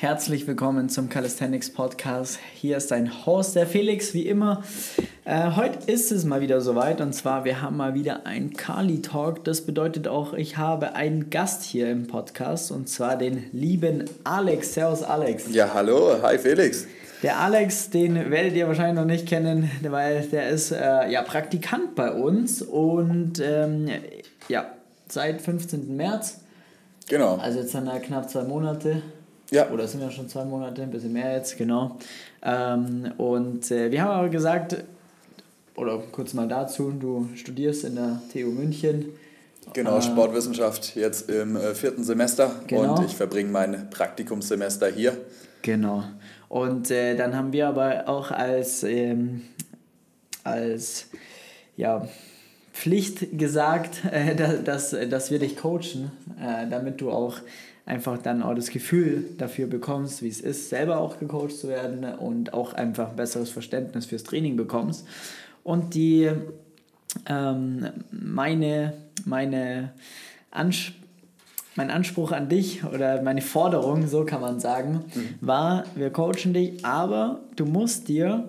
Herzlich willkommen zum Calisthenics Podcast. Hier ist dein Host, der Felix, wie immer. Äh, heute ist es mal wieder soweit und zwar, wir haben mal wieder ein Kali Talk. Das bedeutet auch, ich habe einen Gast hier im Podcast und zwar den lieben Alex. Servus, Alex. Ja, hallo, hi Felix. Der Alex, den werdet ihr wahrscheinlich noch nicht kennen, weil der ist äh, ja Praktikant bei uns und ähm, ja, seit 15. März. Genau. Also jetzt sind er knapp zwei Monate. Ja. Oder sind ja schon zwei Monate, ein bisschen mehr jetzt, genau. Ähm, und äh, wir haben aber gesagt, oder kurz mal dazu, du studierst in der TU München. Genau, Äh, Sportwissenschaft jetzt im äh, vierten Semester Genau. und ich verbringe mein Praktikumssemester hier. Genau. Und äh, dann haben wir aber auch als, ähm, als ja, Pflicht gesagt, äh, da- dass, dass wir dich coachen, äh, damit du auch einfach dann auch das Gefühl dafür bekommst, wie es ist, selber auch gecoacht zu werden und auch einfach ein besseres Verständnis fürs Training bekommst. Und die ähm, meine, meine Ans mein Anspruch an dich oder meine Forderung, so kann man sagen, war, wir coachen dich, aber du musst dir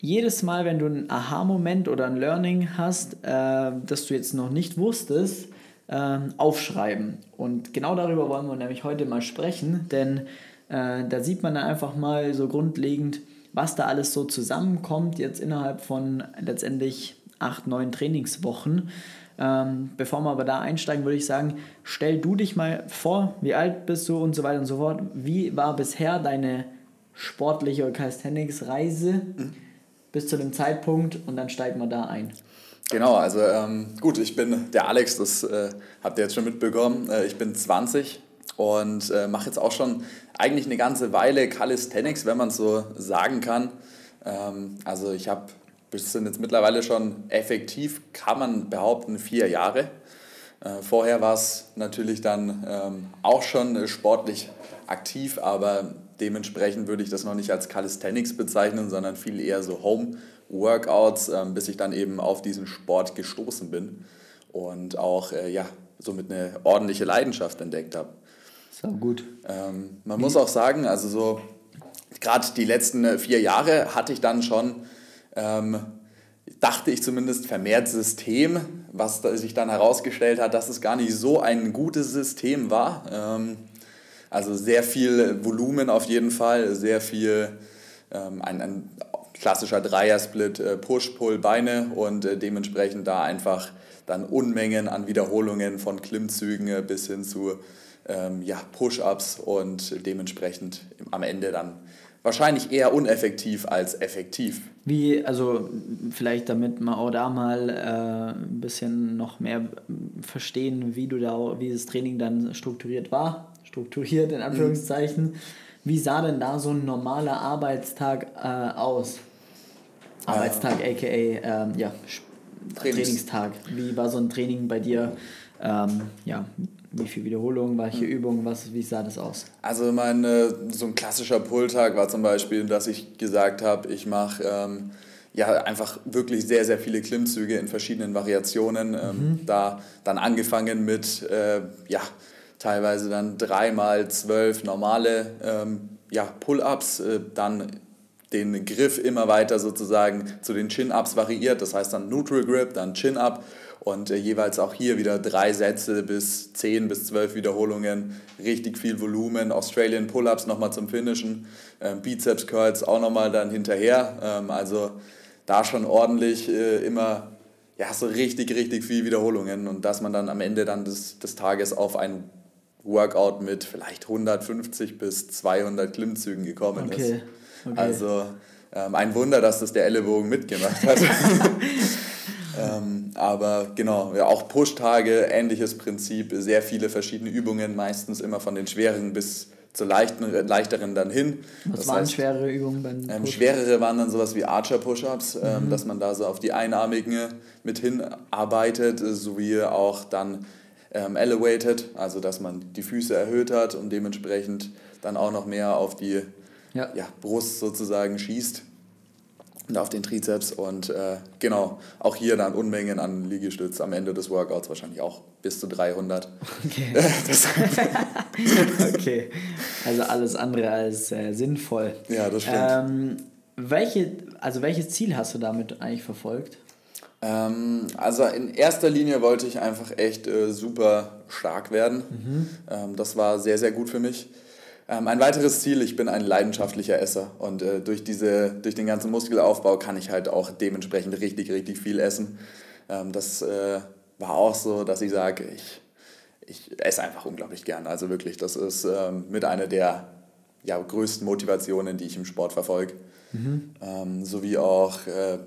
jedes Mal, wenn du einen Aha-Moment oder ein Learning hast, äh, das du jetzt noch nicht wusstest, ähm, aufschreiben. Und genau darüber wollen wir nämlich heute mal sprechen, denn äh, da sieht man dann einfach mal so grundlegend, was da alles so zusammenkommt, jetzt innerhalb von letztendlich acht, neun Trainingswochen. Ähm, bevor wir aber da einsteigen, würde ich sagen, stell du dich mal vor, wie alt bist du und so weiter und so fort. Wie war bisher deine sportliche oder Calisthenics-Reise bis zu dem Zeitpunkt und dann steigen wir da ein. Genau, also ähm, gut, ich bin der Alex, das äh, habt ihr jetzt schon mitbekommen. Äh, ich bin 20 und äh, mache jetzt auch schon eigentlich eine ganze Weile Calisthenics, wenn man es so sagen kann. Ähm, also ich habe, das sind jetzt mittlerweile schon effektiv, kann man behaupten, vier Jahre. Äh, vorher war es natürlich dann ähm, auch schon äh, sportlich aktiv, aber dementsprechend würde ich das noch nicht als Calisthenics bezeichnen, sondern viel eher so Home-Workouts, ähm, bis ich dann eben auf diesen Sport gestoßen bin und auch äh, ja, somit eine ordentliche Leidenschaft entdeckt habe. So gut. Ähm, man muss auch sagen, also so gerade die letzten äh, vier Jahre hatte ich dann schon, ähm, dachte ich zumindest, vermehrt System, was sich dann herausgestellt hat, dass es gar nicht so ein gutes System war. Ähm, also sehr viel Volumen auf jeden Fall, sehr viel, ähm, ein, ein klassischer Dreiersplit, äh, Push, Pull, Beine und äh, dementsprechend da einfach dann Unmengen an Wiederholungen von Klimmzügen äh, bis hin zu ähm, ja, Push-Ups und dementsprechend am Ende dann wahrscheinlich eher uneffektiv als effektiv. Wie, also vielleicht damit wir auch da mal äh, ein bisschen noch mehr verstehen, wie du da, wie das Training dann strukturiert war, strukturiert in Anführungszeichen. Wie sah denn da so ein normaler Arbeitstag äh, aus? Arbeitstag, aka ähm, ja, Trainings- Trainingstag. Wie war so ein Training bei dir? Ähm, ja, wie viel Wiederholungen, welche Übungen, was, wie sah das aus? Also mein, äh, so ein klassischer Pulltag war zum Beispiel, dass ich gesagt habe, ich mache ähm, ja einfach wirklich sehr, sehr viele Klimmzüge in verschiedenen Variationen. Ähm, Da dann angefangen mit äh, ja, teilweise dann dreimal zwölf normale ähm, ja, Pull-ups, äh, dann den Griff immer weiter sozusagen zu den Chin-Ups variiert. Das heißt dann Neutral Grip, dann Chin-Up und äh, jeweils auch hier wieder drei Sätze bis 10 bis 12 Wiederholungen, richtig viel Volumen, Australian Pull-Ups nochmal zum Finishen, ähm, Bizeps Curls auch nochmal dann hinterher. Ähm, also da schon ordentlich äh, immer ja, so richtig, richtig viel Wiederholungen und dass man dann am Ende dann des, des Tages auf ein Workout mit vielleicht 150 bis 200 Klimmzügen gekommen ist. Okay, okay. Also ähm, ein Wunder, dass das der Ellenbogen mitgemacht hat. ähm, aber genau, ja, auch Push-Tage, ähnliches Prinzip, sehr viele verschiedene Übungen, meistens immer von den schweren bis zur leichten, leichteren dann hin. Was Das waren heißt, schwere Übungen beim ähm, schwerere waren dann sowas wie Archer-Push-Ups, ähm, dass man da so auf die einarmigen mit hinarbeitet, sowie auch dann ähm, elevated, also dass man die Füße erhöht hat und dementsprechend dann auch noch mehr auf die Ja. ja, Brust sozusagen schießt. und auf den Trizeps und äh, genau, auch hier dann Unmengen an Liegestütz am Ende des Workouts, wahrscheinlich auch bis zu 300. Okay, okay. also alles andere als äh, sinnvoll. Ja, das stimmt. Ähm, welche, also welches Ziel hast du damit eigentlich verfolgt? Ähm, also in erster Linie wollte ich einfach echt äh, super stark werden. Mhm. Ähm, das war sehr, sehr gut für mich. Ähm, ein weiteres Ziel, ich bin ein leidenschaftlicher Esser und äh, durch, diese, durch den ganzen Muskelaufbau kann ich halt auch dementsprechend richtig, richtig viel essen. Ähm, das äh, war auch so, dass ich sage, ich, ich esse einfach unglaublich gern. Also wirklich, das ist ähm, mit einer der ja, größten Motivationen, die ich im Sport verfolge. Mhm. Ähm, sowie auch äh,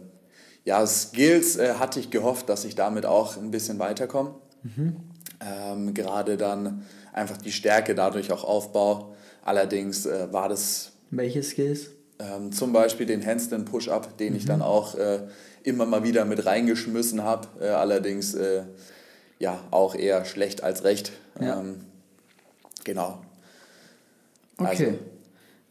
ja, Skills äh, hatte ich gehofft, dass ich damit auch ein bisschen weiterkomme. Mhm. Ähm, gerade dann einfach die Stärke dadurch auch aufbaue. Allerdings äh, war das. Welche Skills? Ähm, zum Beispiel den Handstand Push-Up, den mhm. ich dann auch äh, immer mal wieder mit reingeschmissen habe. Äh, allerdings äh, ja auch eher schlecht als recht. Ja. Ähm, genau. Okay. Also,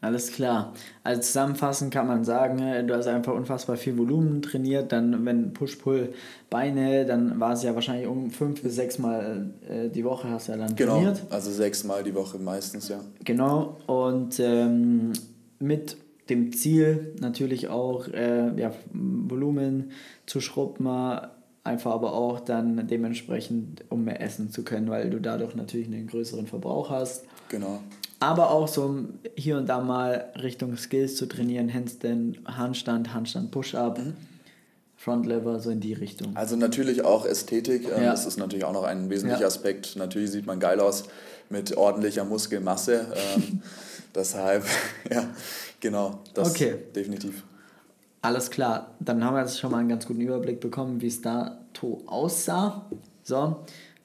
alles klar. Also zusammenfassend kann man sagen, äh, du hast einfach unfassbar viel Volumen trainiert. Dann, wenn Push-Pull-Beine, dann war es ja wahrscheinlich um fünf bis sechs Mal äh, die Woche hast du ja dann genau, trainiert. Genau, also sechs Mal die Woche meistens, ja. Genau, und ähm, mit dem Ziel natürlich auch äh, ja, Volumen zu schrubben, einfach aber auch dann dementsprechend, um mehr essen zu können, weil du dadurch natürlich einen größeren Verbrauch hast. Genau aber auch so hier und da mal Richtung Skills zu trainieren, Handstand, Handstand, Handstand, Push-Up, mhm. Frontlever, so in die Richtung. Also natürlich auch Ästhetik, ähm, ja. das ist natürlich auch noch ein wesentlicher ja. Aspekt. Natürlich sieht man geil aus mit ordentlicher Muskelmasse. Ähm, deshalb, ja, genau, das okay. definitiv. Alles klar, dann haben wir jetzt schon mal einen ganz guten Überblick bekommen, wie es da aussah. So,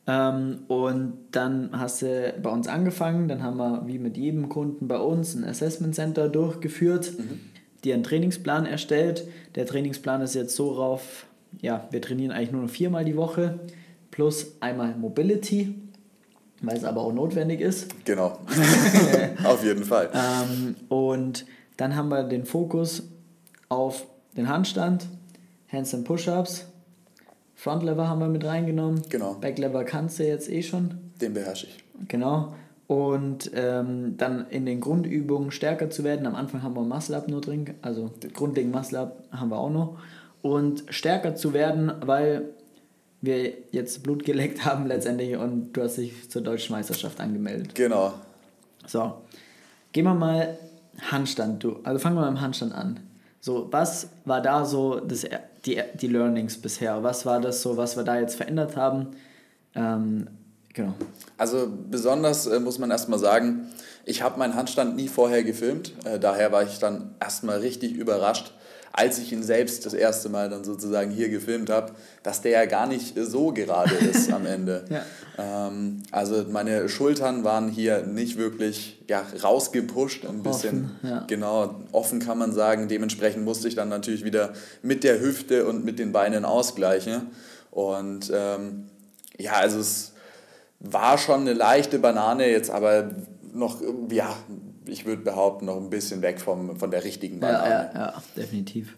ähm, und dann hast du bei uns angefangen, dann haben wir wie mit jedem Kunden bei uns ein Assessment Center durchgeführt, mhm. dir einen Trainingsplan erstellt. Der Trainingsplan ist jetzt so rauf, ja, wir trainieren eigentlich nur noch viermal die Woche plus einmal Mobility, weil es aber auch notwendig ist. Genau, auf jeden Fall. Ähm, und dann haben wir den Fokus auf den Handstand, Handstand Push-Ups, Frontlever haben wir mit reingenommen. Genau. Backlever kannst du jetzt eh schon. Den beherrsche ich. Genau. Und ähm, dann in den Grundübungen stärker zu werden. Am Anfang haben wir Muscle-Up nur drin, also grundlegend Muscle-Up haben wir auch noch. Und stärker zu werden, weil wir jetzt Blut geleckt haben letztendlich und du hast dich zur deutschen Meisterschaft angemeldet. Genau. So, gehen wir mal Handstand. Du, also fangen wir mal im Handstand an. So, was war da so das die, die Learnings bisher? Was war das so, was wir da jetzt verändert haben? Ähm, genau. Also besonders äh, muss man erstmal sagen, ich habe meinen Handstand nie vorher gefilmt. Äh, daher war ich dann erstmal richtig überrascht, als ich ihn selbst das erste Mal dann sozusagen hier gefilmt habe, dass der ja gar nicht so gerade ist am Ende. Ja. Ähm, also meine Schultern waren hier nicht wirklich ja, rausgepusht, ein bisschen offen, ja. genau offen kann man sagen. Dementsprechend musste ich dann natürlich wieder mit der Hüfte und mit den Beinen ausgleichen. Und ähm, ja, also es war schon eine leichte Banane, jetzt aber noch, ja, ich würde behaupten, noch ein bisschen weg vom, von der richtigen Banane. Ja, ja, ja definitiv.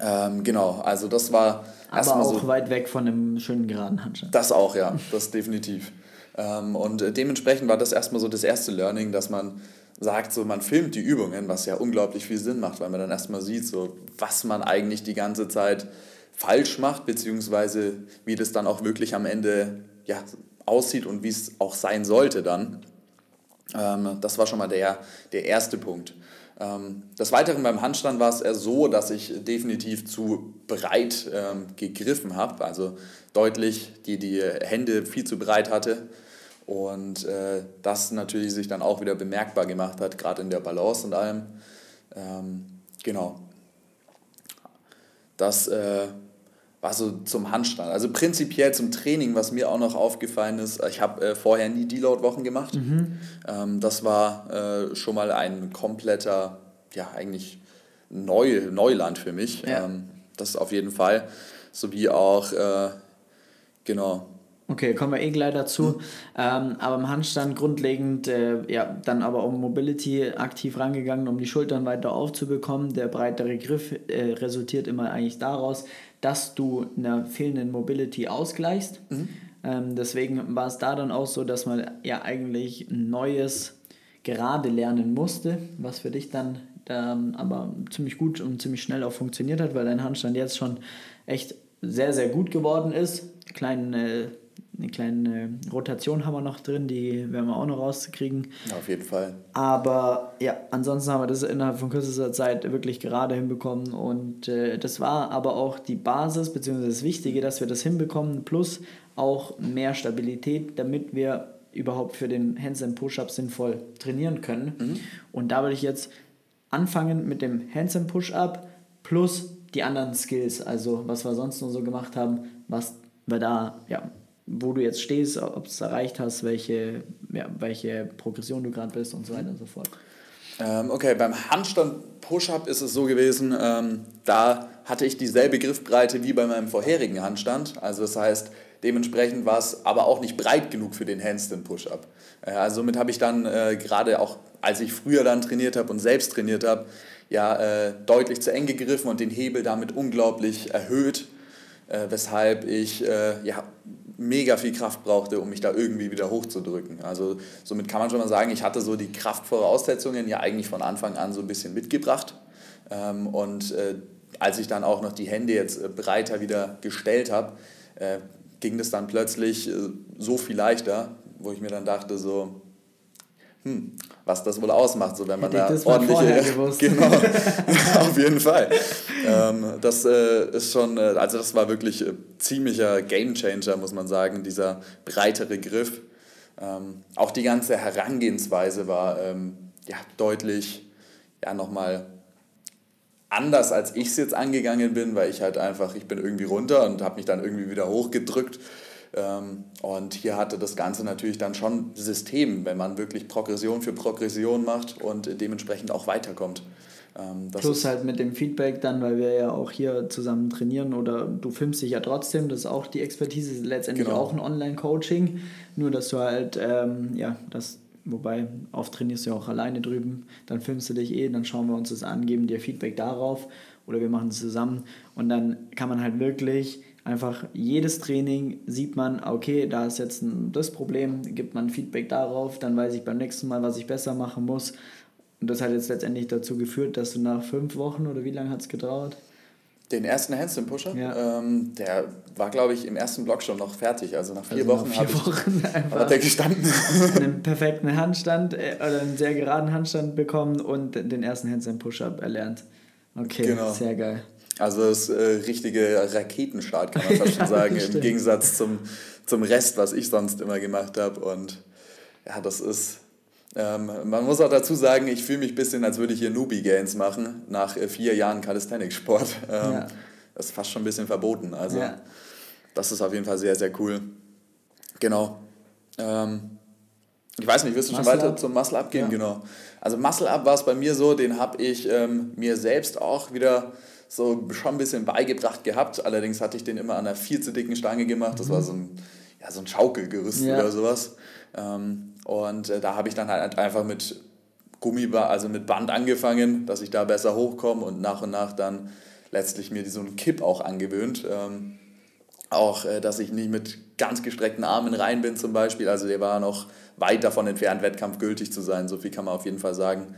Ähm, genau, also das war erstmal so. Aber auch weit weg von einem schönen geraden Handstand. Das auch, ja, das definitiv. Ähm, und äh, dementsprechend war das erstmal so das erste Learning, dass man sagt, so man filmt die Übungen, was ja unglaublich viel Sinn macht, weil man dann erstmal sieht, so was man eigentlich die ganze Zeit falsch macht, beziehungsweise wie das dann auch wirklich am Ende ja, aussieht und wie es auch sein sollte dann. Ähm, das war schon mal der, der erste Punkt. Ähm, des Weiteren beim Handstand war es eher so, dass ich definitiv zu breit ähm, gegriffen habe, also deutlich die, die Hände viel zu breit hatte und äh, das natürlich sich dann auch wieder bemerkbar gemacht hat, gerade in der Balance und allem. Ähm, genau. Das äh, war so zum Handstand. Also prinzipiell zum Training, was mir auch noch aufgefallen ist, ich habe äh, vorher nie Deload-Wochen gemacht. Mhm. Ähm, das war äh, schon mal ein kompletter, ja eigentlich Neu, Neuland für mich. Ja. Ähm, das auf jeden Fall. Sowie auch, äh, genau, Okay, kommen wir eh gleich dazu. Mhm. Ähm, aber im Handstand grundlegend, äh, ja, dann aber um Mobility aktiv rangegangen, um die Schultern weiter aufzubekommen. Der breitere Griff äh, resultiert immer eigentlich daraus, dass du einer fehlenden Mobility ausgleichst. Mhm. Ähm, deswegen war es da dann auch so, dass man ja eigentlich ein neues Gerade lernen musste, was für dich dann ähm, aber ziemlich gut und ziemlich schnell auch funktioniert hat, weil dein Handstand jetzt schon echt sehr, sehr gut geworden ist. Kleinen äh, eine kleine Rotation haben wir noch drin, die werden wir auch noch rauskriegen. Auf jeden Fall. Aber ja, ansonsten haben wir das innerhalb von kürzester Zeit wirklich gerade hinbekommen und äh, das war aber auch die Basis, beziehungsweise das Wichtige, dass wir das hinbekommen, plus auch mehr Stabilität, damit wir überhaupt für den Handstand Push-Up sinnvoll trainieren können. Mhm. Und da würde ich jetzt anfangen mit dem Handstand Push-Up plus die anderen Skills, also was wir sonst noch so gemacht haben, was wir da ja, wo du jetzt stehst, ob du es erreicht hast, welche, ja, welche Progression du gerade bist und so weiter und so fort. Ähm, okay, beim Handstand Push-Up ist es so gewesen, ähm, da hatte ich dieselbe Griffbreite wie bei meinem vorherigen Handstand. Also das heißt, dementsprechend war es aber auch nicht breit genug für den Handstand Push-Up. Äh, also somit habe ich dann äh, gerade auch, als ich früher dann trainiert habe und selbst trainiert habe, ja, äh, deutlich zu eng gegriffen und den Hebel damit unglaublich erhöht, äh, weshalb ich äh, ja, mega viel Kraft brauchte, um mich da irgendwie wieder hochzudrücken. Also somit kann man schon mal sagen, ich hatte so die Kraftvoraussetzungen ja eigentlich von Anfang an so ein bisschen mitgebracht. Ähm, und äh, als ich dann auch noch die Hände jetzt äh, breiter wieder gestellt habe, äh, ging das dann plötzlich so viel leichter, wo ich mir dann dachte so, hm, was das wohl ausmacht, so wenn man Hätte da das ordentliche. Genau, auf jeden Fall. Ähm, das äh, ist schon, äh, also das war wirklich äh, ziemlicher Gamechanger, muss man sagen, dieser breitere Griff. Ähm, auch die ganze Herangehensweise war ähm, ja, deutlich ja, nochmal anders, als ich es jetzt angegangen bin, weil ich halt einfach, ich bin irgendwie runter und habe mich dann irgendwie wieder hochgedrückt und hier hatte das Ganze natürlich dann schon System, wenn man wirklich Progression für Progression macht und dementsprechend auch weiterkommt. Ähm, Plus halt mit dem Feedback dann, weil wir ja auch hier zusammen trainieren oder du filmst dich ja trotzdem, das ist auch die Expertise, letztendlich genau. auch ein Online-Coaching, nur dass du halt, ähm, ja, das, wobei oft trainierst du ja auch alleine drüben, dann filmst du dich eh, dann schauen wir uns das an, geben dir Feedback darauf oder wir machen es zusammen und dann kann man halt wirklich Einfach jedes Training sieht man, okay, da ist jetzt ein, das Problem, gibt man Feedback darauf, dann weiß ich beim nächsten Mal, was ich besser machen muss. Und das hat jetzt letztendlich dazu geführt, dass du nach fünf Wochen oder wie lange hat es gedauert? Den ersten Handstand Pusher, ja. ähm, der war, glaube ich, im ersten Block schon noch fertig. Also nach vier also Wochen habe ich hat er gestanden. einen perfekten Handstand äh, oder einen sehr geraden Handstand bekommen und den ersten Handstand Push-Up erlernt. Okay, genau. sehr geil. Also das äh, richtige Raketenstart, kann man fast schon sagen, ja, im Gegensatz zum, zum Rest, was ich sonst immer gemacht habe. Und ja, das ist, ähm, man muss auch dazu sagen, ich fühle mich ein bisschen, als würde ich hier Newbie-Gains machen, nach äh, vier Jahren Calisthenics-Sport. Ähm, ja. Das ist fast schon ein bisschen verboten. Also ja. das ist auf jeden Fall sehr, sehr cool. Genau. Ähm, ich weiß nicht, wirst du schon weiter zum Muscle Up gehen? Genau. Also Muscle Up war es bei mir so, den habe ich ähm, mir selbst auch wieder so schon ein bisschen beigebracht gehabt. Allerdings hatte ich den immer an einer viel zu dicken Stange gemacht. Das war so ein, ja, so ein Schaukelgerüst ja. oder sowas. Ähm, und äh, da habe ich dann halt einfach mit Gummiband, also mit Band angefangen, dass ich da besser hochkomme und nach und nach dann letztlich mir so einen Kipp auch angewöhnt. Ähm, auch, äh, dass ich nicht mit ganz gestreckten Armen rein bin zum Beispiel. Also der war noch weit davon entfernt, wettkampfgültig zu sein. So viel kann man auf jeden Fall sagen.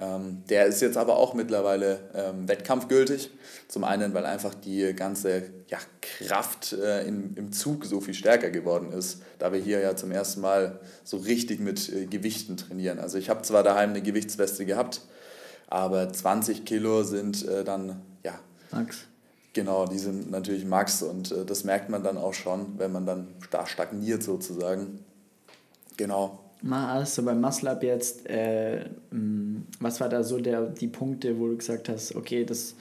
Ähm, der ist jetzt aber auch mittlerweile ähm, wettkampfgültig. Zum einen, weil einfach die ganze ja, Kraft äh, in, im Zug so viel stärker geworden ist, da wir hier ja zum ersten Mal so richtig mit äh, Gewichten trainieren. Also ich habe zwar daheim eine Gewichtsweste gehabt, aber 20 Kilo sind äh, dann, ja. Max. Genau, die sind natürlich Max und äh, das merkt man dann auch schon, wenn man dann da stagniert sozusagen. Genau. Hast du beim Muscle Up jetzt, äh, was war da so der, die Punkte, wo du gesagt hast, okay, das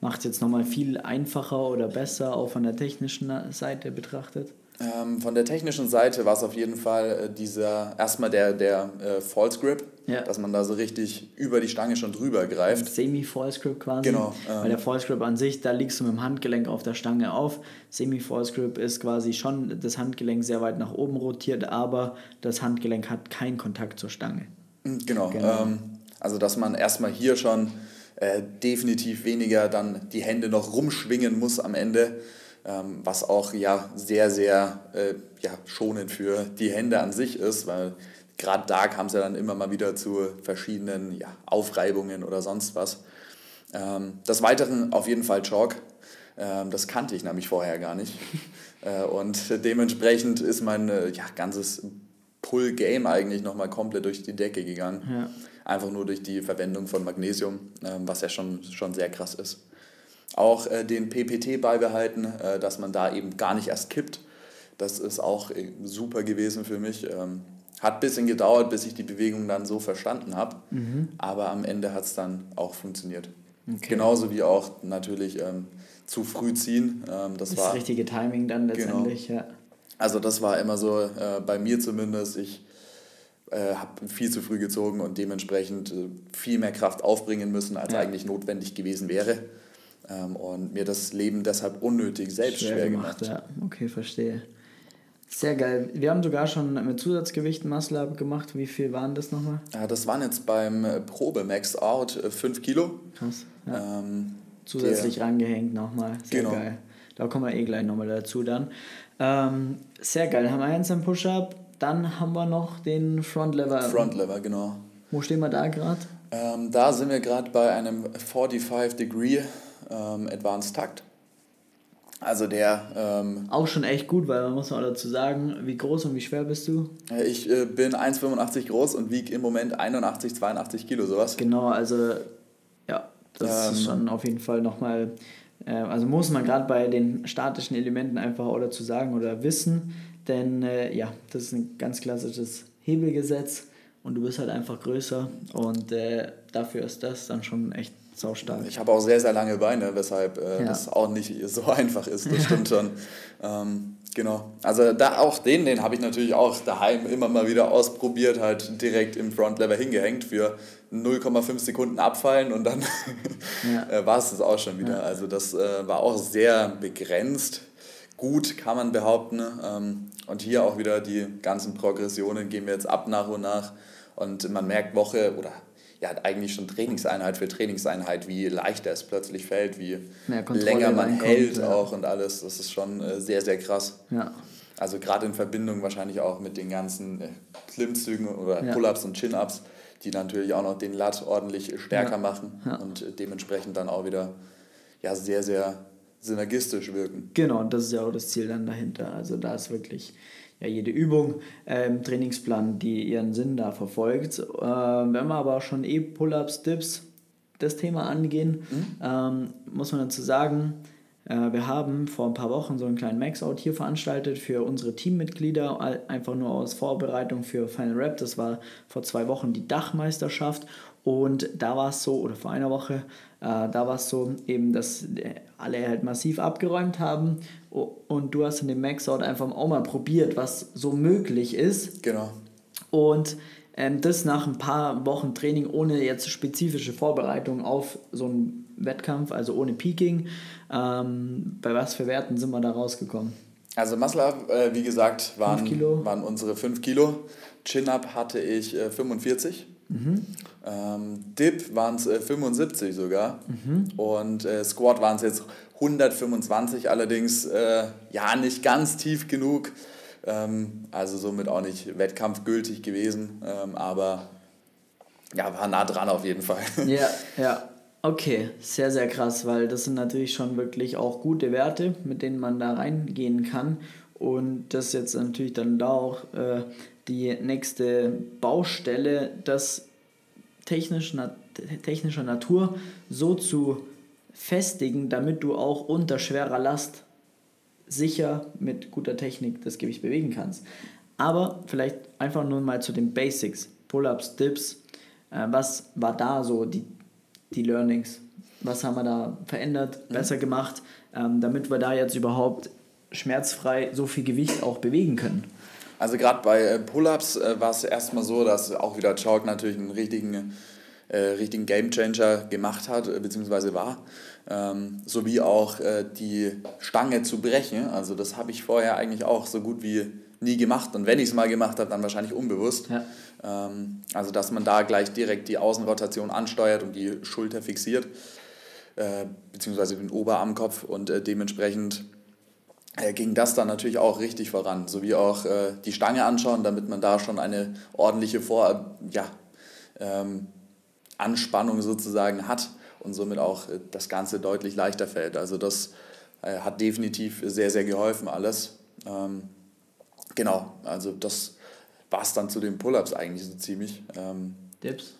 macht es jetzt nochmal viel einfacher oder besser, auch von der technischen Seite betrachtet? Ähm, von der technischen Seite war es auf jeden Fall äh, dieser, erstmal der, der äh, False Grip, ja. dass man da so richtig über die Stange schon drüber greift. Semi-False Grip quasi. Genau. Ähm, Weil der False Grip an sich, da liegst du mit dem Handgelenk auf der Stange auf. Semi-False Grip ist quasi schon das Handgelenk sehr weit nach oben rotiert, aber das Handgelenk hat keinen Kontakt zur Stange. Mhm, genau. genau. Ähm, also, dass man erstmal hier schon äh, definitiv weniger dann die Hände noch rumschwingen muss am Ende was auch ja sehr, sehr äh, ja, schonend für die Hände an sich ist, weil gerade da kam es ja dann immer mal wieder zu verschiedenen ja, Aufreibungen oder sonst was. Ähm, des Weiteren auf jeden Fall Chalk. Ähm, das kannte ich nämlich vorher gar nicht. äh, und dementsprechend ist mein äh, ja, ganzes Pull-Game eigentlich nochmal komplett durch die Decke gegangen. Ja. Einfach nur durch die Verwendung von Magnesium, ähm, was ja schon, schon sehr krass ist auch äh, den PPT beibehalten, äh, dass man da eben gar nicht erst kippt. Das ist auch äh, super gewesen für mich. Ähm, hat ein bisschen gedauert, bis ich die Bewegung dann so verstanden habe, mhm. aber am Ende hat es dann auch funktioniert. Okay. Genauso wie auch natürlich ähm, zu früh ziehen. Ähm, das, das war das richtige Timing dann genau. letztendlich, genau. ja. Also das war immer so, äh, bei mir zumindest, ich äh, habe viel zu früh gezogen und dementsprechend äh, viel mehr Kraft aufbringen müssen, als ja. eigentlich notwendig gewesen wäre ähm, und mir das Leben deshalb unnötig selbst schwer, schwer gemacht. gemacht. Ja, okay, verstehe. Sehr geil. Wir haben sogar schon mit Zusatzgewichten Muscle gemacht. Wie viel waren das nochmal? Ja, das waren jetzt beim Probe Max Out 5 äh, Kilo. Krass. Ja. Ähm, Zusätzlich der, rangehängt nochmal. Sehr genau. geil. Da kommen wir eh gleich nochmal dazu dann. Ähm, sehr geil. Haben wir jetzt einen Push-Up. Dann haben wir noch den Front Lever. Front Lever, genau. Wo stehen wir da gerade? Ähm, da sind wir gerade bei einem 45 Degree ähm, Advanced Takt. Also der. Ähm, auch schon echt gut, weil man muss auch dazu sagen, wie groß und wie schwer bist du? Ich äh, bin 1,85 groß und wiege im Moment 81, 82 Kilo, sowas. Genau, also ja, das ähm, ist schon auf jeden Fall nochmal. Äh, also muss man gerade bei den statischen Elementen einfach auch dazu sagen oder wissen, denn äh, ja, das ist ein ganz klassisches Hebelgesetz und du bist halt einfach größer und äh, dafür ist das dann schon echt Sau stark. Ich habe auch sehr, sehr lange Beine, weshalb äh, ja. das auch nicht so einfach ist, das stimmt schon. Ähm, genau. Also da auch den, den habe ich natürlich auch daheim immer mal wieder ausprobiert, halt direkt im Frontlever hingehängt für 0,5 Sekunden abfallen und dann ja. Äh, war es das auch schon wieder. Ja. Also das äh, war auch sehr begrenzt. Gut, kann man behaupten. Ähm, und hier auch wieder die ganzen Progressionen gehen wir jetzt ab nach und nach. Und man merkt Woche oder ja, eigentlich schon Trainingseinheit für Trainingseinheit, wie leichter es plötzlich fällt, wie länger man hält ja. auch und alles. Das ist schon äh, sehr, sehr krass. Ja. Also gerade in Verbindung wahrscheinlich auch mit den ganzen äh, Klimmzügen oder. Pull-ups und Chin-ups, die natürlich auch noch den Lat ordentlich stärker machen und äh, dementsprechend dann auch wieder ja, sehr, sehr synergistisch wirken. Genau, und das ist ja auch das Ziel dann dahinter. Also da ist wirklich ja, jede Übung äh, im Trainingsplan, die ihren Sinn da verfolgt. Äh, wenn wir aber schon eh Pull-ups, Dips das Thema angehen, mhm. ähm, muss man dazu sagen, äh, wir haben vor ein paar Wochen so einen kleinen Max-Out hier veranstaltet für unsere Teammitglieder, einfach nur aus Vorbereitung für Final Rap. Das war vor zwei Wochen die Dachmeisterschaft und da war es so, oder vor einer Woche, äh, da war es so eben, dass äh, alle halt massiv abgeräumt haben und du hast in dem Max-Out einfach auch mal probiert, was so möglich ist. Genau. Und ähm, das nach ein paar Wochen Training ohne jetzt spezifische Vorbereitung auf so einen Wettkampf, also ohne Peaking. Ähm, bei was für Werten sind wir da rausgekommen? Also Muscle Up, äh, wie gesagt, waren, waren unsere 5 Kilo. Chin Up hatte ich äh, 45. Mhm. Ähm, Dip waren es äh, 75 sogar. Mhm. Und äh, Squat waren es jetzt 125, allerdings äh, ja nicht ganz tief genug. Ähm, also somit auch nicht wettkampfgültig gewesen. Ähm, aber ja, war nah dran auf jeden Fall. Ja, ja. Okay, sehr, sehr krass, weil das sind natürlich schon wirklich auch gute Werte, mit denen man da reingehen kann. Und das ist jetzt natürlich dann da auch äh, die nächste Baustelle, das technisch, technischer Natur so zu festigen, damit du auch unter schwerer Last sicher mit guter Technik das Gewicht bewegen kannst. Aber vielleicht einfach nur mal zu den Basics, Pull-ups, Dips. Äh, was war da so die, die Learnings? Was haben wir da verändert, mhm. besser gemacht, ähm, damit wir da jetzt überhaupt schmerzfrei so viel Gewicht auch bewegen können. Also gerade bei äh, Pull-ups äh, war es erstmal so, dass auch wieder Chalk natürlich einen richtigen, äh, richtigen Gamechanger gemacht hat, äh, beziehungsweise war. Ähm, sowie auch äh, die Stange zu brechen. Also das habe ich vorher eigentlich auch so gut wie nie gemacht. Und wenn ich es mal gemacht habe, dann wahrscheinlich unbewusst. Ja. Ähm, also dass man da gleich direkt die Außenrotation ansteuert und die Schulter fixiert, äh, beziehungsweise den Oberarmkopf und dementsprechend ging das dann natürlich auch richtig voran, sowie auch äh, die Stange anschauen, damit man da schon eine ordentliche Vor ja, ähm, Anspannung sozusagen hat und somit auch äh, das Ganze deutlich leichter fällt. Also das äh, hat definitiv sehr, sehr geholfen alles. Ähm, genau, also das war es dann zu den Pull-ups eigentlich so ziemlich. Ähm, Dips?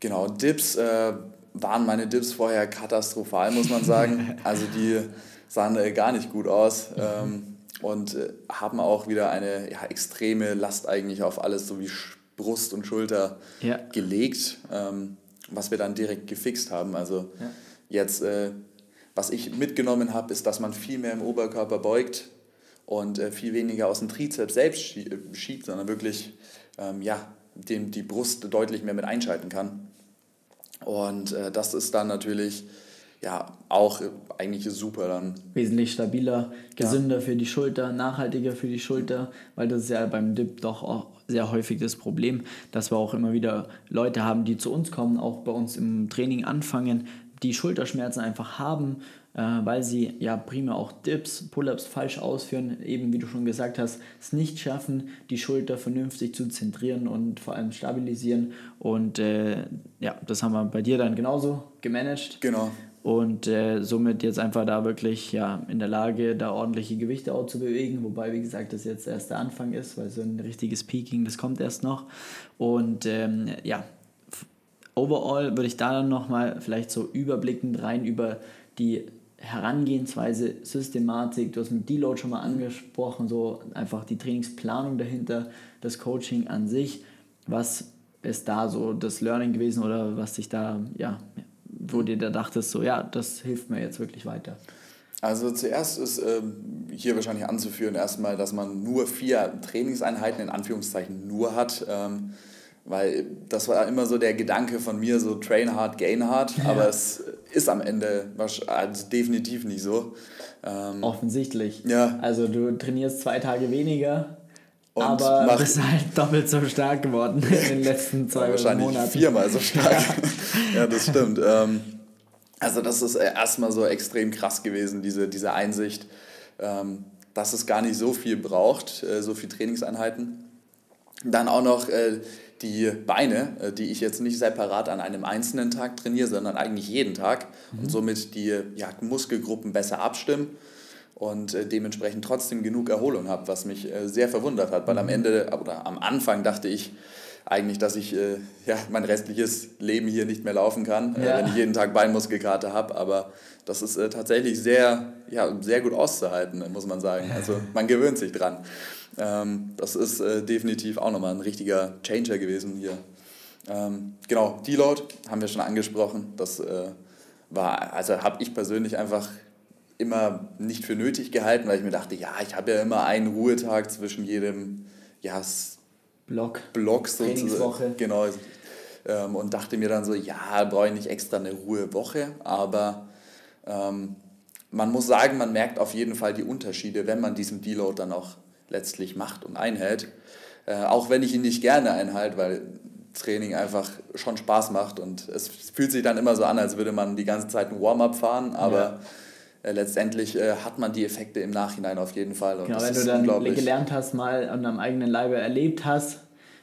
Genau, Dips äh, waren meine Dips vorher katastrophal, muss man sagen. also die sahen äh, gar nicht gut aus ähm, und äh, haben auch wieder eine ja, extreme Last eigentlich auf alles, so wie Brust und Schulter ja. gelegt, ähm, was wir dann direkt gefixt haben. Also ja. jetzt, äh, was ich mitgenommen habe, ist, dass man viel mehr im Oberkörper beugt und äh, viel weniger aus dem Trizeps selbst schiebt, sondern wirklich ähm, ja, dem, die Brust deutlich mehr mit einschalten kann. Und äh, das ist dann natürlich ja, auch eigentlich super dann. Wesentlich stabiler, gesünder ja. für die Schulter, nachhaltiger für die Schulter, weil das ist ja beim Dip doch auch sehr häufig das Problem, dass wir auch immer wieder Leute haben, die zu uns kommen, auch bei uns im Training anfangen, die Schulterschmerzen einfach haben, äh, weil sie ja primär auch Dips, Pull-ups falsch ausführen, eben wie du schon gesagt hast, es nicht schaffen, die Schulter vernünftig zu zentrieren und vor allem stabilisieren. Und äh, ja, das haben wir bei dir dann genauso gemanagt. Genau und äh, somit jetzt einfach da wirklich ja, in der Lage, da ordentliche Gewichte auch zu bewegen, wobei, wie gesagt, das jetzt erst der Anfang ist, weil so ein richtiges Peaking, das kommt erst noch. Und ähm, ja, overall würde ich da dann nochmal vielleicht so überblickend rein über die Herangehensweise, Systematik, du hast mit Deload schon mal angesprochen, so einfach die Trainingsplanung dahinter, das Coaching an sich, was ist da so das Learning gewesen oder was sich da ja, wo dir da dachtest, so ja, das hilft mir jetzt wirklich weiter? Also zuerst ist ähm, hier wahrscheinlich anzuführen erstmal, dass man nur vier Trainingseinheiten in Anführungszeichen nur hat. Ähm, weil das war immer so der Gedanke von mir, so train hard, gain hard, ja. aber es ist am Ende also definitiv nicht so. Ähm, Offensichtlich. Ja. Also du trainierst zwei Tage weniger, und aber bist halt doppelt so stark geworden in den letzten zwei wahrscheinlich Monaten. viermal so stark. ja, das stimmt. Ähm, also das ist erstmal so extrem krass gewesen, diese, diese Einsicht, ähm, dass es gar nicht so viel braucht, äh, so viele Trainingseinheiten. Dann auch noch äh, die Beine, äh, die ich jetzt nicht separat an einem einzelnen Tag trainiere, sondern eigentlich jeden Tag mhm. und somit die ja, Muskelgruppen besser abstimmen und äh, dementsprechend trotzdem genug Erholung habe, was mich äh, sehr verwundert hat, weil am mhm. Ende oder am Anfang dachte ich eigentlich, dass ich äh, ja, mein restliches Leben hier nicht mehr laufen kann, ja. wenn ich jeden Tag Beinmuskelkarte habe, aber das ist tatsächlich sehr, ja, sehr gut auszuhalten, muss man sagen. Also man gewöhnt sich dran. Ähm, das ist definitiv auch nochmal ein richtiger Changer gewesen hier. Ähm, genau, Deload haben wir schon angesprochen. Das war, also habe ich persönlich einfach immer nicht für nötig gehalten, weil ich mir dachte, ja, ich habe ja immer einen Ruhetag zwischen jedem ja, Block, Block sozusagen. Genau. Ähm, und dachte mir dann so, ja, brauche ich nicht extra eine Ruhewoche, aber ähm, man muss sagen, man merkt auf jeden Fall die Unterschiede, wenn man diesen Deload dann auch letztlich macht und einhält. Äh, auch wenn ich ihn nicht gerne einhalte, weil Training einfach schon Spaß macht und es fühlt sich dann immer so an, als würde man die ganze Zeit ein Warm-up fahren, aber ja letztendlich äh, hat man die Effekte im Nachhinein auf jeden Fall. Und genau, wenn du dann gelernt hast, mal an deinem eigenen Leibe erlebt hast,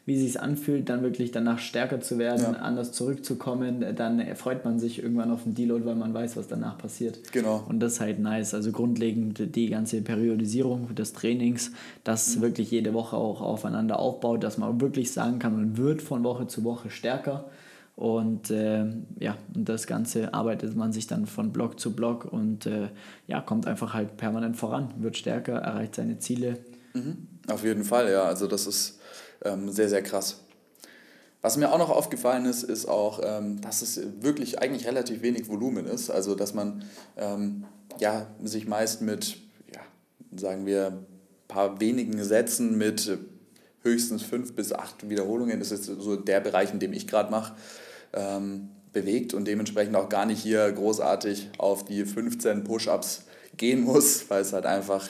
wie sich anfühlt, dann wirklich danach stärker zu werden, ja. anders zurückzukommen, dann freut man sich irgendwann auf den Deload, weil man weiß, was danach passiert. Genau. Und das ist halt nice. Also grundlegend die ganze Periodisierung des Trainings, das mhm. wirklich jede Woche auch aufeinander aufbaut, dass man wirklich sagen kann, man wird von Woche zu Woche stärker. Und äh, ja, und das Ganze arbeitet man sich dann von Block zu Block und äh, ja, kommt einfach halt permanent voran, wird stärker, erreicht seine Ziele. Mhm. Auf jeden Fall, ja. Also das ist ähm, sehr, sehr krass. Was mir auch noch aufgefallen ist, ist auch, ähm, dass es wirklich eigentlich relativ wenig Volumen ist. Also dass man ähm, ja, sich meist mit ja, sagen wir, ein paar wenigen Sätzen mit höchstens fünf bis acht Wiederholungen. Das ist so der Bereich, in dem ich gerade mache. Ähm, bewegt und dementsprechend auch gar nicht hier großartig auf die 15 Push-ups gehen muss, weil es halt einfach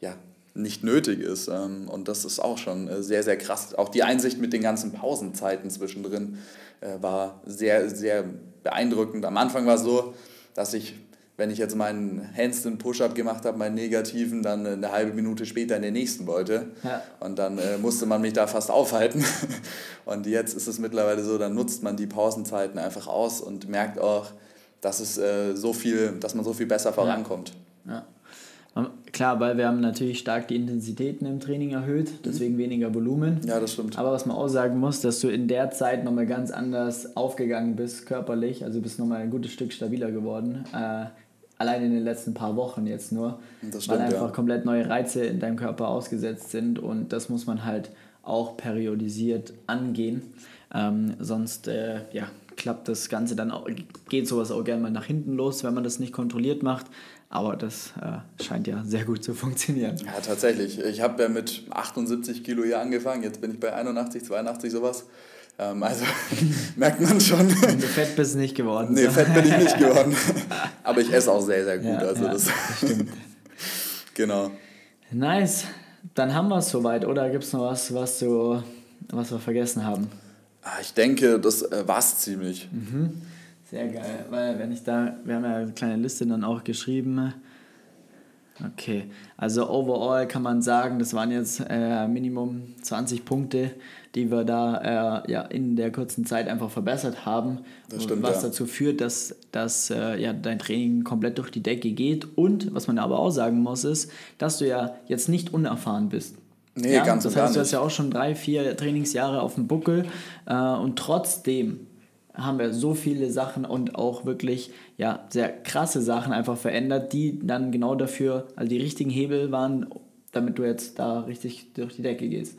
ja, nicht nötig ist. Ähm, und das ist auch schon äh, sehr, sehr krass. Auch die Einsicht mit den ganzen Pausenzeiten zwischendrin äh, war sehr, sehr beeindruckend. Am Anfang war es so, dass ich wenn ich jetzt meinen Handstand Push-Up gemacht habe, meinen negativen, dann eine halbe Minute später in den nächsten wollte. Ja. Und dann äh, musste man mich da fast aufhalten. Und jetzt ist es mittlerweile so, dann nutzt man die Pausenzeiten einfach aus und merkt auch, dass, es, äh, so viel, dass man so viel besser vorankommt. Ja. ja. Klar, weil wir haben natürlich stark die Intensitäten im Training erhöht, deswegen mhm. weniger Volumen. Ja, das stimmt. Aber was man auch sagen muss, dass du in der Zeit nochmal ganz anders aufgegangen bist, körperlich, also bist nochmal ein gutes Stück stabiler geworden. Äh, allein in den letzten paar Wochen jetzt nur, stimmt, weil einfach ja. komplett neue Reize in deinem Körper ausgesetzt sind und das muss man halt auch periodisiert angehen. Ähm, sonst äh, ja, klappt das Ganze dann auch, geht sowas auch gerne mal nach hinten los, wenn man das nicht kontrolliert macht. Aber das äh, scheint ja sehr gut zu funktionieren. Ja, tatsächlich. Ich habe ja mit 78 Kilo hier angefangen, jetzt bin ich bei 81, 82 sowas. Ähm, also merkt man schon. Du fett bist nicht geworden. Nee, fett bin ich nicht geworden. Aber ich esse auch sehr, sehr gut. Ja, also ja, das, das stimmt. genau. Nice. Dann haben wir es soweit. Oder gibt es noch was, was, du, was wir vergessen haben? Ah, ich denke, das äh, war es ziemlich. Mhm. Sehr geil. Weil wenn ich da, wir haben ja eine kleine Liste dann auch geschrieben Okay, also overall kann man sagen, das waren jetzt äh, Minimum 20 Punkte, die wir da äh, ja, in der kurzen Zeit einfach verbessert haben. Das stimmt, was ja. dazu führt, dass, dass äh, ja, dein Training komplett durch die Decke geht. Und was man aber auch sagen muss, ist, dass du ja jetzt nicht unerfahren bist. Nee, ja? ganz Das heißt, du hast ja auch schon drei, vier Trainingsjahre auf dem Buckel äh, und trotzdem haben wir so viele Sachen und auch wirklich ja, sehr krasse Sachen einfach verändert, die dann genau dafür, also die richtigen Hebel waren, damit du jetzt da richtig durch die Decke gehst.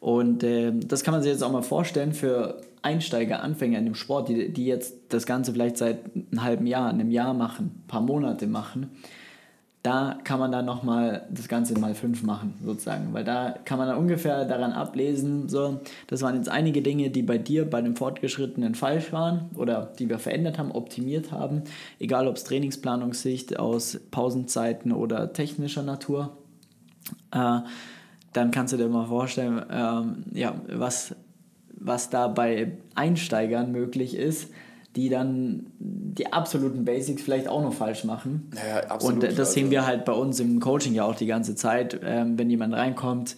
Und äh, das kann man sich jetzt auch mal vorstellen für Einsteiger, Anfänger in dem Sport, die, die jetzt das Ganze vielleicht seit einem halben Jahr, einem Jahr machen, ein paar Monate machen da kann man dann nochmal das Ganze mal fünf machen, sozusagen. Weil da kann man dann ungefähr daran ablesen, so, das waren jetzt einige Dinge, die bei dir, bei dem Fortgeschrittenen falsch waren oder die wir verändert haben, optimiert haben. Egal ob es Trainingsplanungssicht aus Pausenzeiten oder technischer Natur. Äh, dann kannst du dir mal vorstellen, ähm, ja, was, was da bei Einsteigern möglich ist die dann die absoluten Basics vielleicht auch noch falsch machen. Ja, absolut. Und das also. sehen wir halt bei uns im Coaching ja auch die ganze Zeit. Ähm, wenn jemand reinkommt,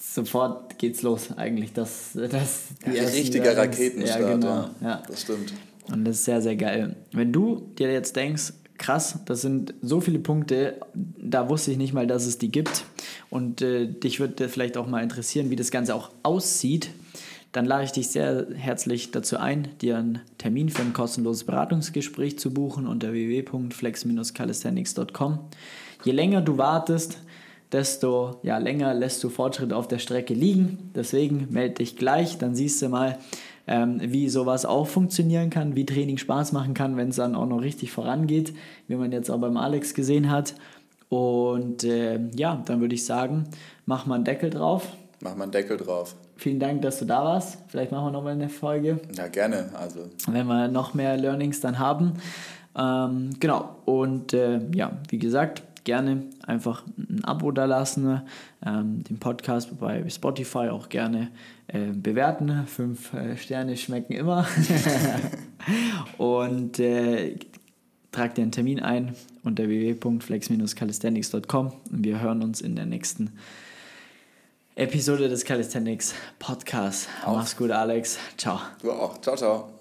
sofort geht's los eigentlich. Das, das die ja, richtiger Raketenstart, ja, genau, ja. Das stimmt. Und das ist sehr, sehr geil. Wenn du dir jetzt denkst, krass, das sind so viele Punkte, da wusste ich nicht mal, dass es die gibt. Und äh, dich würde vielleicht auch mal interessieren, wie das Ganze auch aussieht dann lade ich dich sehr herzlich dazu ein, dir einen Termin für ein kostenloses Beratungsgespräch zu buchen unter www.flex-calisthenics.com. Je länger du wartest, desto ja, länger lässt du Fortschritt auf der Strecke liegen. Deswegen melde dich gleich, dann siehst du mal, ähm, wie sowas auch funktionieren kann, wie Training Spaß machen kann, wenn es dann auch noch richtig vorangeht, wie man jetzt auch beim Alex gesehen hat. Und äh, ja, dann würde ich sagen, mach mal einen Deckel drauf. Mach mal einen Deckel drauf. Vielen Dank, dass du da warst. Vielleicht machen wir nochmal eine Folge. Ja, gerne. Also. Wenn wir noch mehr Learnings dann haben. Ähm, genau. Und äh, ja, wie gesagt, gerne einfach ein Abo da lassen, ähm, den Podcast bei Spotify auch gerne äh, bewerten. Fünf äh, Sterne schmecken immer. und äh, trag dir einen Termin ein unter www.flex-calisthenics.com und wir hören uns in der nächsten Folge. Episode des Calisthenics Podcasts. Mach's gut, Alex. Ciao. Du auch. Ciao, ciao.